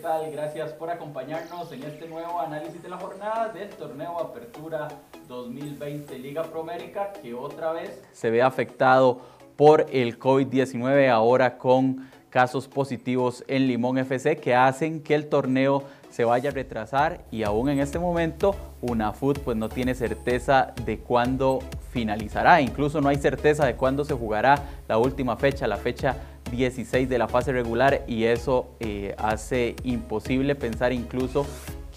tal? Gracias por acompañarnos en este nuevo análisis de la jornada del torneo Apertura 2020 Liga Promérica, que otra vez se ve afectado por el COVID-19, ahora con casos positivos en Limón FC que hacen que el torneo se vaya a retrasar y aún en este momento UNAFUT pues no tiene certeza de cuándo finalizará, incluso no hay certeza de cuándo se jugará la última fecha, la fecha 16 de la fase regular y eso eh, hace imposible pensar incluso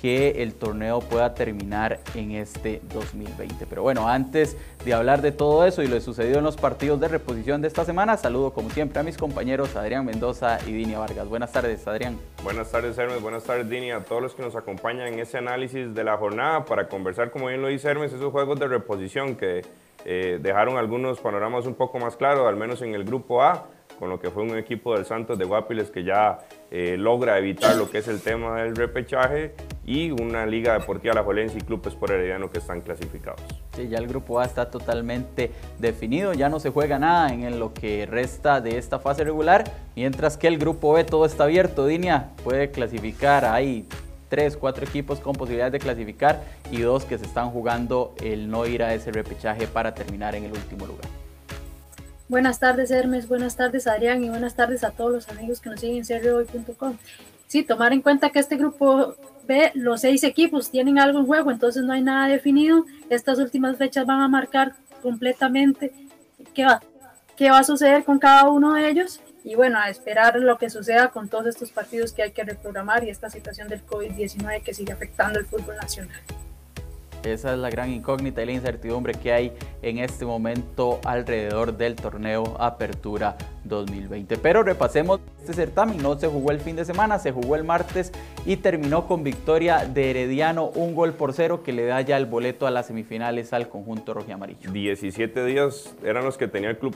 que el torneo pueda terminar en este 2020. Pero bueno, antes de hablar de todo eso y lo sucedido en los partidos de reposición de esta semana, saludo como siempre a mis compañeros Adrián Mendoza y Dinia Vargas. Buenas tardes, Adrián. Buenas tardes, Hermes. Buenas tardes, Dinia. A todos los que nos acompañan en ese análisis de la jornada para conversar, como bien lo dice Hermes, esos juegos de reposición que eh, dejaron algunos panoramas un poco más claros, al menos en el grupo A con lo que fue un equipo del Santos de Guapiles que ya eh, logra evitar lo que es el tema del repechaje y una Liga Deportiva La Jolense y Club Sport Herediano que están clasificados. Sí, ya el grupo A está totalmente definido, ya no se juega nada en lo que resta de esta fase regular, mientras que el grupo B todo está abierto. Dinia puede clasificar, hay tres, cuatro equipos con posibilidades de clasificar y dos que se están jugando el no ir a ese repechaje para terminar en el último lugar. Buenas tardes Hermes, buenas tardes Adrián y buenas tardes a todos los amigos que nos siguen en seriohoy.com. Sí, tomar en cuenta que este grupo B, los seis equipos tienen algo en juego, entonces no hay nada definido. Estas últimas fechas van a marcar completamente qué va, qué va a suceder con cada uno de ellos y bueno, a esperar lo que suceda con todos estos partidos que hay que reprogramar y esta situación del COVID-19 que sigue afectando el fútbol nacional. Esa es la gran incógnita y la incertidumbre que hay en este momento alrededor del torneo Apertura 2020. Pero repasemos este certamen, no se jugó el fin de semana, se jugó el martes y terminó con victoria de Herediano, un gol por cero que le da ya el boleto a las semifinales al conjunto rojo y amarillo. 17 días eran los que tenía el club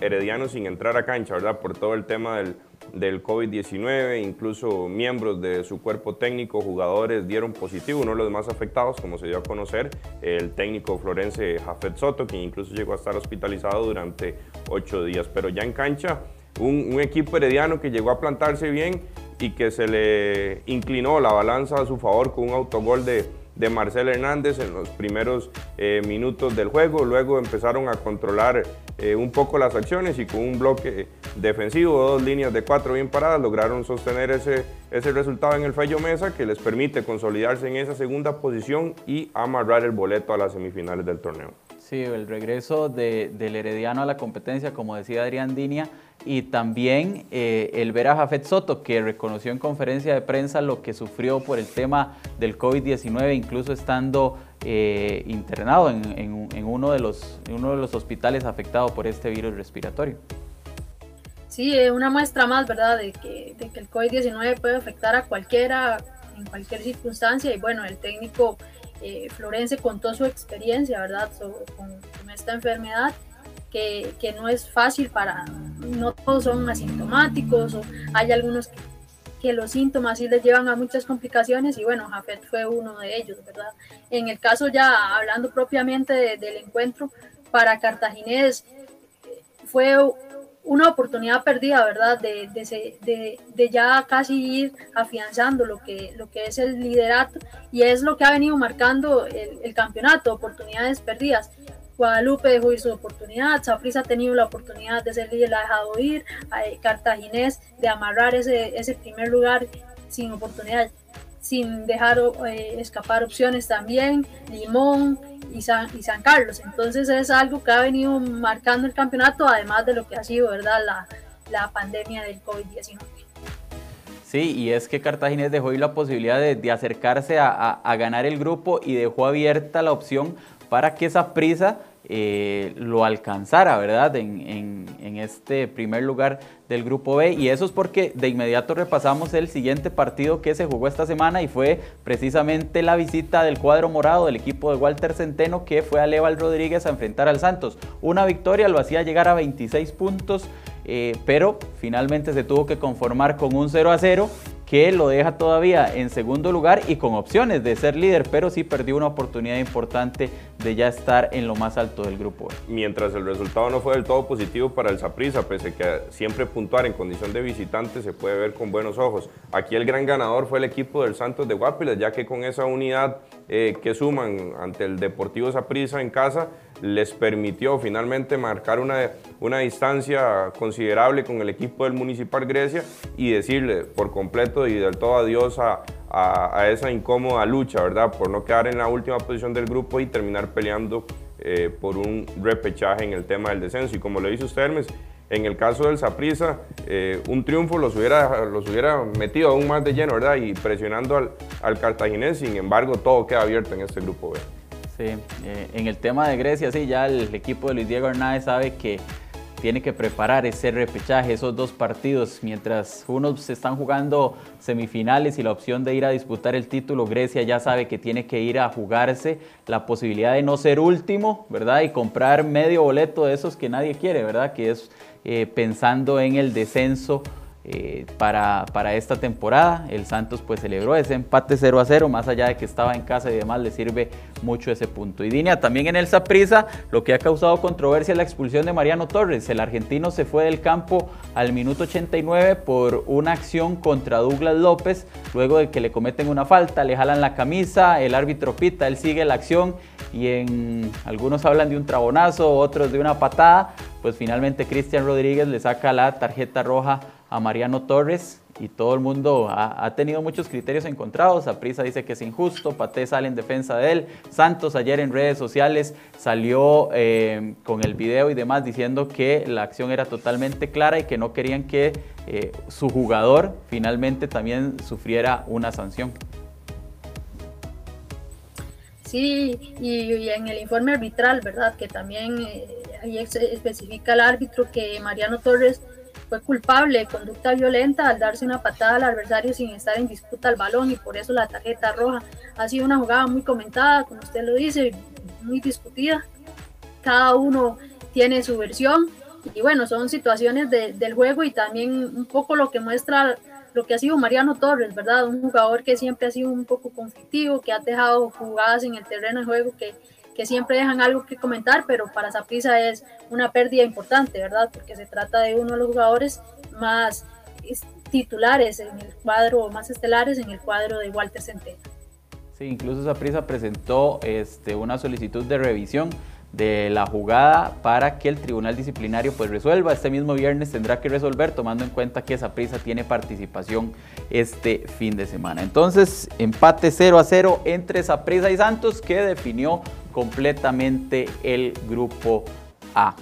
Herediano sin entrar a cancha, ¿verdad? Por todo el tema del del COVID-19, incluso miembros de su cuerpo técnico, jugadores dieron positivo, uno de los más afectados, como se dio a conocer, el técnico florense Jafet Soto, quien incluso llegó a estar hospitalizado durante ocho días, pero ya en cancha, un, un equipo herediano que llegó a plantarse bien y que se le inclinó la balanza a su favor con un autogol de de Marcel Hernández en los primeros eh, minutos del juego. Luego empezaron a controlar eh, un poco las acciones y con un bloque defensivo, dos líneas de cuatro bien paradas, lograron sostener ese, ese resultado en el fallo mesa que les permite consolidarse en esa segunda posición y amarrar el boleto a las semifinales del torneo. Sí, el regreso del Herediano a la competencia, como decía Adrián Dinia, y también eh, el ver a Jafet Soto, que reconoció en conferencia de prensa lo que sufrió por el tema del COVID-19, incluso estando eh, internado en, uno de los, uno de los hospitales afectados por este virus respiratorio. Sí, una muestra más, ¿verdad?, de de que el COVID-19 puede afectar a cualquiera en cualquier circunstancia y bueno, el técnico eh, Florense contó su experiencia, ¿verdad?, con, esta enfermedad, que, que, no es fácil para, no todos son asintomáticos, o hay algunos que, que, los síntomas sí les llevan a muchas complicaciones, y bueno, Jafet fue uno de ellos, ¿verdad? En el caso ya, hablando propiamente del encuentro, para Cartaginés, fue una oportunidad perdida, ¿verdad? De, de, ya casi ir afianzando lo que, lo que es el liderato y es lo que ha venido marcando el, campeonato, oportunidades perdidas. Guadalupe dejó ir su oportunidad, Saprissa ha tenido la oportunidad de ser líder, la ha dejado ir, Cartaginés de amarrar ese, ese primer lugar sin oportunidad, sin dejar eh, escapar opciones también, Limón, y San, y San Carlos. Entonces es algo que ha venido marcando el campeonato, además de lo que ha sido ¿verdad? La, la pandemia del COVID-19. Sí, y es que Cartaginés dejó ahí la posibilidad de, de acercarse a, a, a, ganar el grupo y dejó abierta la opción para que esa prisa eh, lo alcanzara, ¿verdad? En, este primer lugar del grupo B. Y eso es porque de inmediato repasamos el siguiente partido que se jugó esta semana y fue precisamente la visita del cuadro morado del equipo de Walter Centeno que fue a Leval Rodríguez a enfrentar al Santos. Una victoria lo hacía llegar a 26 puntos, eh, pero finalmente se tuvo que conformar con un 0 a 0 que lo deja todavía en segundo lugar y con opciones de ser líder, pero sí perdió una oportunidad importante de ya estar en lo más alto del grupo. Mientras el resultado no fue del todo positivo para el Saprissa, pese que siempre puntuar en condición de visitante se puede ver con buenos ojos. Aquí el gran ganador fue el equipo del Santos de Guapiles, ya que con esa unidad eh, que suman ante el Deportivo Saprissa en casa, les permitió finalmente marcar una, una distancia considerable con el equipo del Municipal Grecia y decirle por completo y del todo adiós a, a, esa incómoda lucha, ¿verdad? Por no quedar en la última posición del grupo y terminar peleando eh, por un repechaje en el tema del descenso. Y como lo dice usted, Hermes, en el caso del Saprissa, eh, un triunfo los hubiera, los hubiera metido aún más de lleno, ¿verdad? Y presionando al, al cartaginés, sin embargo, todo queda abierto en este grupo B. Sí, eh, en el tema de Grecia, sí, ya el equipo de Luis Diego Hernández sabe que tiene que preparar ese repechaje, esos dos partidos, mientras unos se están jugando semifinales y la opción de ir a disputar el título, Grecia ya sabe que tiene que ir a jugarse la posibilidad de no ser último, ¿verdad? Y comprar medio boleto de esos que nadie quiere, ¿verdad? Que es eh, pensando en el descenso eh, para, para, esta temporada. El Santos pues celebró ese empate 0 a 0, más allá de que estaba en casa y demás, le sirve mucho ese punto. Y Dinia, también en el Saprisa, lo que ha causado controversia es la expulsión de Mariano Torres. El argentino se fue del campo al minuto 89 por una acción contra Douglas López, luego de que le cometen una falta, le jalan la camisa, el árbitro pita, él sigue la acción y en algunos hablan de un trabonazo, otros de una patada, pues finalmente Cristian Rodríguez le saca la tarjeta roja a Mariano Torres y todo el mundo ha, tenido muchos criterios encontrados. Aprisa dice que es injusto, Pate sale en defensa de él. Santos ayer en redes sociales salió eh, con el video y demás diciendo que la acción era totalmente clara y que no querían que eh, su jugador finalmente también sufriera una sanción. Sí, y, en el informe arbitral, ¿verdad? Que también eh, ahí especifica el árbitro que Mariano Torres fue culpable de conducta violenta al darse una patada al adversario sin estar en disputa al balón y por eso la tarjeta roja. Ha sido una jugada muy comentada, como usted lo dice, muy discutida. Cada uno tiene su versión y bueno, son situaciones del juego y también un poco lo que muestra lo que ha sido Mariano Torres, ¿verdad? Un jugador que siempre ha sido un poco conflictivo, que ha dejado jugadas en el terreno de juego que que siempre dejan algo que comentar, pero para Zaprisa es una pérdida importante, ¿verdad? Porque se trata de uno de los jugadores más titulares en el cuadro, más estelares en el cuadro de Walter Centeno. Sí, incluso Zaprisa presentó este, una solicitud de revisión de la jugada para que el tribunal disciplinario pues resuelva. Este mismo viernes tendrá que resolver tomando en cuenta que esa prisa tiene participación este fin de semana. Entonces, empate 0 a 0 entre Saprisa y Santos que definió completamente el grupo A.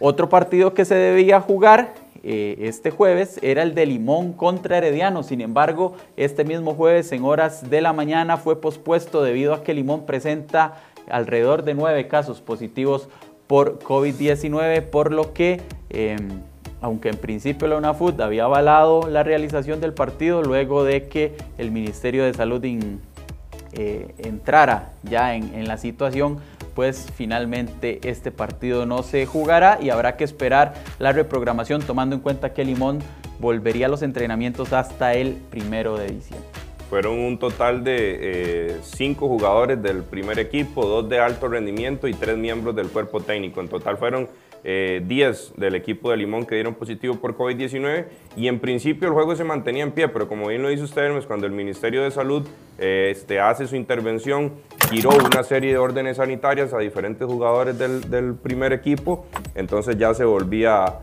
Otro partido que se debía jugar eh, este jueves era el de Limón contra Herediano. Sin embargo, este mismo jueves en horas de la mañana fue pospuesto debido a que Limón presenta alrededor de nueve casos positivos por COVID-19, por lo que, em, aunque en principio la UNAFUT había avalado la realización del partido, luego de que el Ministerio de Salud eh, entrara ya en, la situación, pues finalmente este partido no se jugará y habrá que esperar la reprogramación tomando en cuenta que Limón volvería a los entrenamientos hasta el primero de diciembre. Fueron un total de eh, cinco jugadores del primer equipo, dos de alto rendimiento y tres miembros del cuerpo técnico. En total fueron 10 eh, del equipo de Limón que dieron positivo por COVID-19 y en principio el juego se mantenía en pie, pero como bien lo dice usted, Hermes, cuando el Ministerio de Salud eh, este, hace su intervención, giró una serie de órdenes sanitarias a diferentes jugadores del, primer equipo, entonces ya se volvía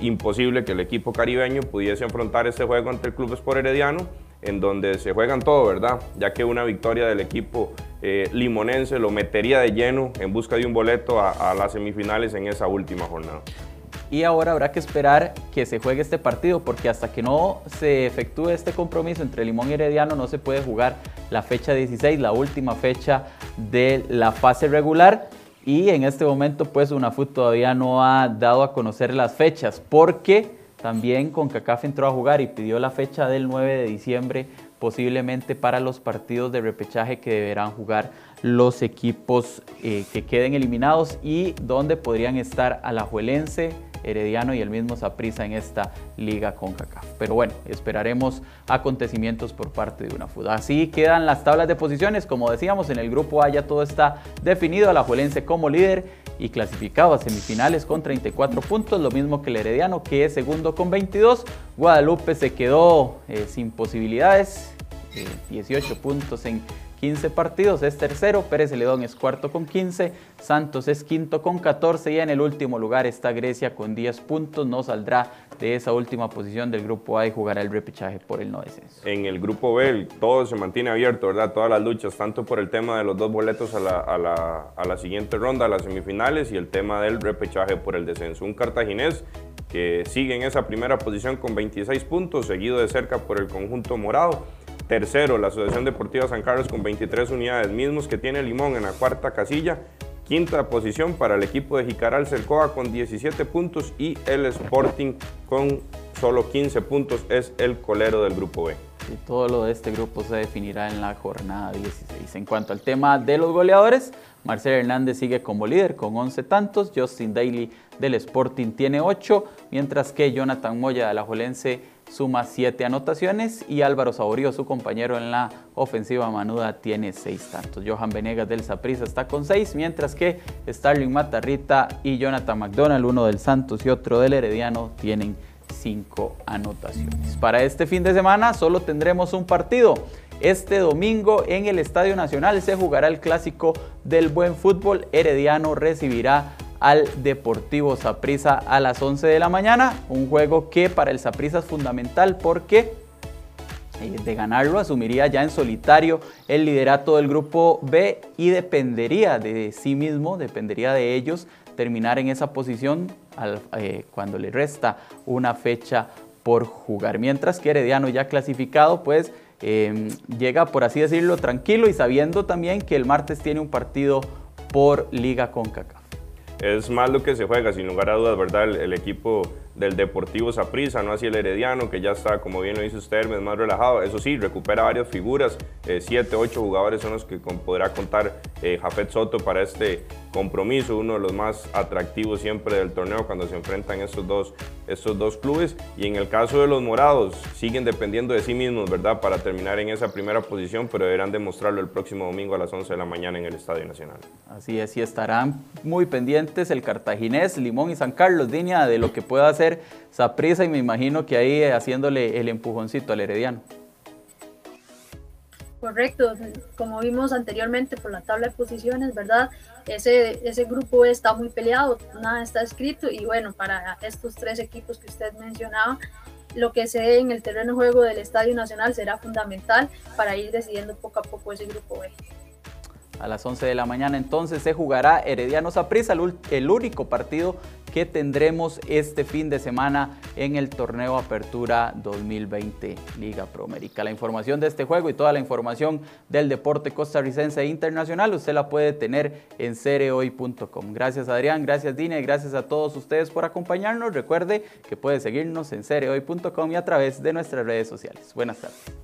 imposible que el equipo caribeño pudiese afrontar este juego ante el Club Sport Herediano en donde se juegan todo, ¿verdad? Ya que una victoria del equipo eh, limonense lo metería de lleno en busca de un boleto a, las semifinales en esa última jornada. Y ahora habrá que esperar que se juegue este partido, porque hasta que no se efectúe este compromiso entre Limón y Herediano no se puede jugar la fecha 16, la última fecha de la fase regular. Y en este momento pues UNAFUT todavía no ha dado a conocer las fechas, porque también CONCACAF entró a jugar y pidió la fecha del 9 de diciembre posiblemente para los partidos de repechaje que deberán jugar los equipos eh, que queden eliminados y donde podrían estar Alajuelense, Herediano y el mismo Saprissa en esta liga con CACAF. Pero bueno, esperaremos acontecimientos por parte de una FUDA. Así quedan las tablas de posiciones. Como decíamos, en el grupo A ya todo está definido. Alajuelense como líder y clasificado a semifinales con 34 puntos, lo mismo que el Herediano que es segundo con 22. Guadalupe se quedó eh, sin posibilidades, 18 eh, puntos en 15 partidos, es tercero, Pérez Celedón es cuarto con 15, Santos es quinto con 14 y en el último lugar está Grecia con 10 puntos, no saldrá de esa última posición del grupo A y jugará el repechaje por el no descenso. En el grupo B todo se mantiene abierto, ¿verdad? Todas las luchas, tanto por el tema de los dos boletos a la, a la, a la siguiente ronda, a las semifinales y el tema del repechaje por el descenso. Un cartaginés que sigue en esa primera posición con 26 puntos, seguido de cerca por el conjunto morado Tercero, la Asociación Deportiva San Carlos con 23 unidades, mismos que tiene Limón en la cuarta casilla. Quinta posición para el equipo de Jicaral Cercoa con 17 puntos y el Sporting con solo 15 puntos es el colero del grupo B. Y todo lo de este grupo se definirá en la jornada 16. En cuanto al tema de los goleadores, Marcelo Hernández sigue como líder con 11 tantos, Justin Daly del Sporting tiene 8, mientras que Jonathan Moya de la Jolense suma 7 anotaciones y Álvaro Saborío, su compañero en la ofensiva manuda, tiene 6 tantos. Johan Venegas del Saprissa está con 6, mientras que Starling Matarrita y Jonathan McDonald, uno del Santos y otro del Herediano, tienen 5 anotaciones. Para este fin de semana solo tendremos un partido. Este domingo en el Estadio Nacional se jugará el clásico del buen fútbol. Herediano recibirá al Deportivo Saprissa a las 11 de la mañana. Un juego que para el Saprissa es fundamental porque eh, de ganarlo asumiría ya en solitario el liderato del grupo B y dependería de sí mismo, dependería de ellos terminar en esa posición eh, cuando le resta una fecha por jugar. Mientras que Herediano ya clasificado, pues em, llega, por así decirlo, tranquilo y sabiendo también que el martes tiene un partido por Liga con CACAF es más lo que se juega, sin lugar a dudas, ¿verdad? El, equipo del Deportivo Saprissa, no así el Herediano, que ya está, como bien lo dice usted, más relajado. Eso sí, recupera varias figuras, eh, siete, ocho jugadores son los que podrá contar eh, Jafet Soto para este compromiso, uno de los más atractivos siempre del torneo cuando se enfrentan estos dos, dos clubes. Y en el caso de los morados, siguen dependiendo de sí mismos, ¿verdad? Para terminar en esa primera posición, pero deberán demostrarlo el próximo domingo a las 11 de la mañana en el Estadio Nacional. Así es, y estarán muy pendientes el cartaginés, Limón y San Carlos, línea de lo que pueda hacer Saprisa y me imagino que ahí haciéndole el empujoncito al Herediano. Correcto, como vimos anteriormente por la tabla de posiciones, ¿verdad? Ese, ese grupo está muy peleado, nada está escrito y bueno, para estos tres equipos que usted mencionaba, lo que se dé en el terreno de juego del Estadio Nacional será fundamental para ir decidiendo poco a poco ese grupo B. A las 11 de la mañana entonces se jugará Herediano Saprissa, el único partido que tendremos este fin de semana en el torneo Apertura 2020 Liga Pro América. La información de este juego y toda la información del deporte costarricense e internacional usted la puede tener en cereoy.com. Gracias Adrián, gracias Dine, gracias a todos ustedes por acompañarnos. Recuerde que puede seguirnos en cereoy.com y a través de nuestras redes sociales. Buenas tardes.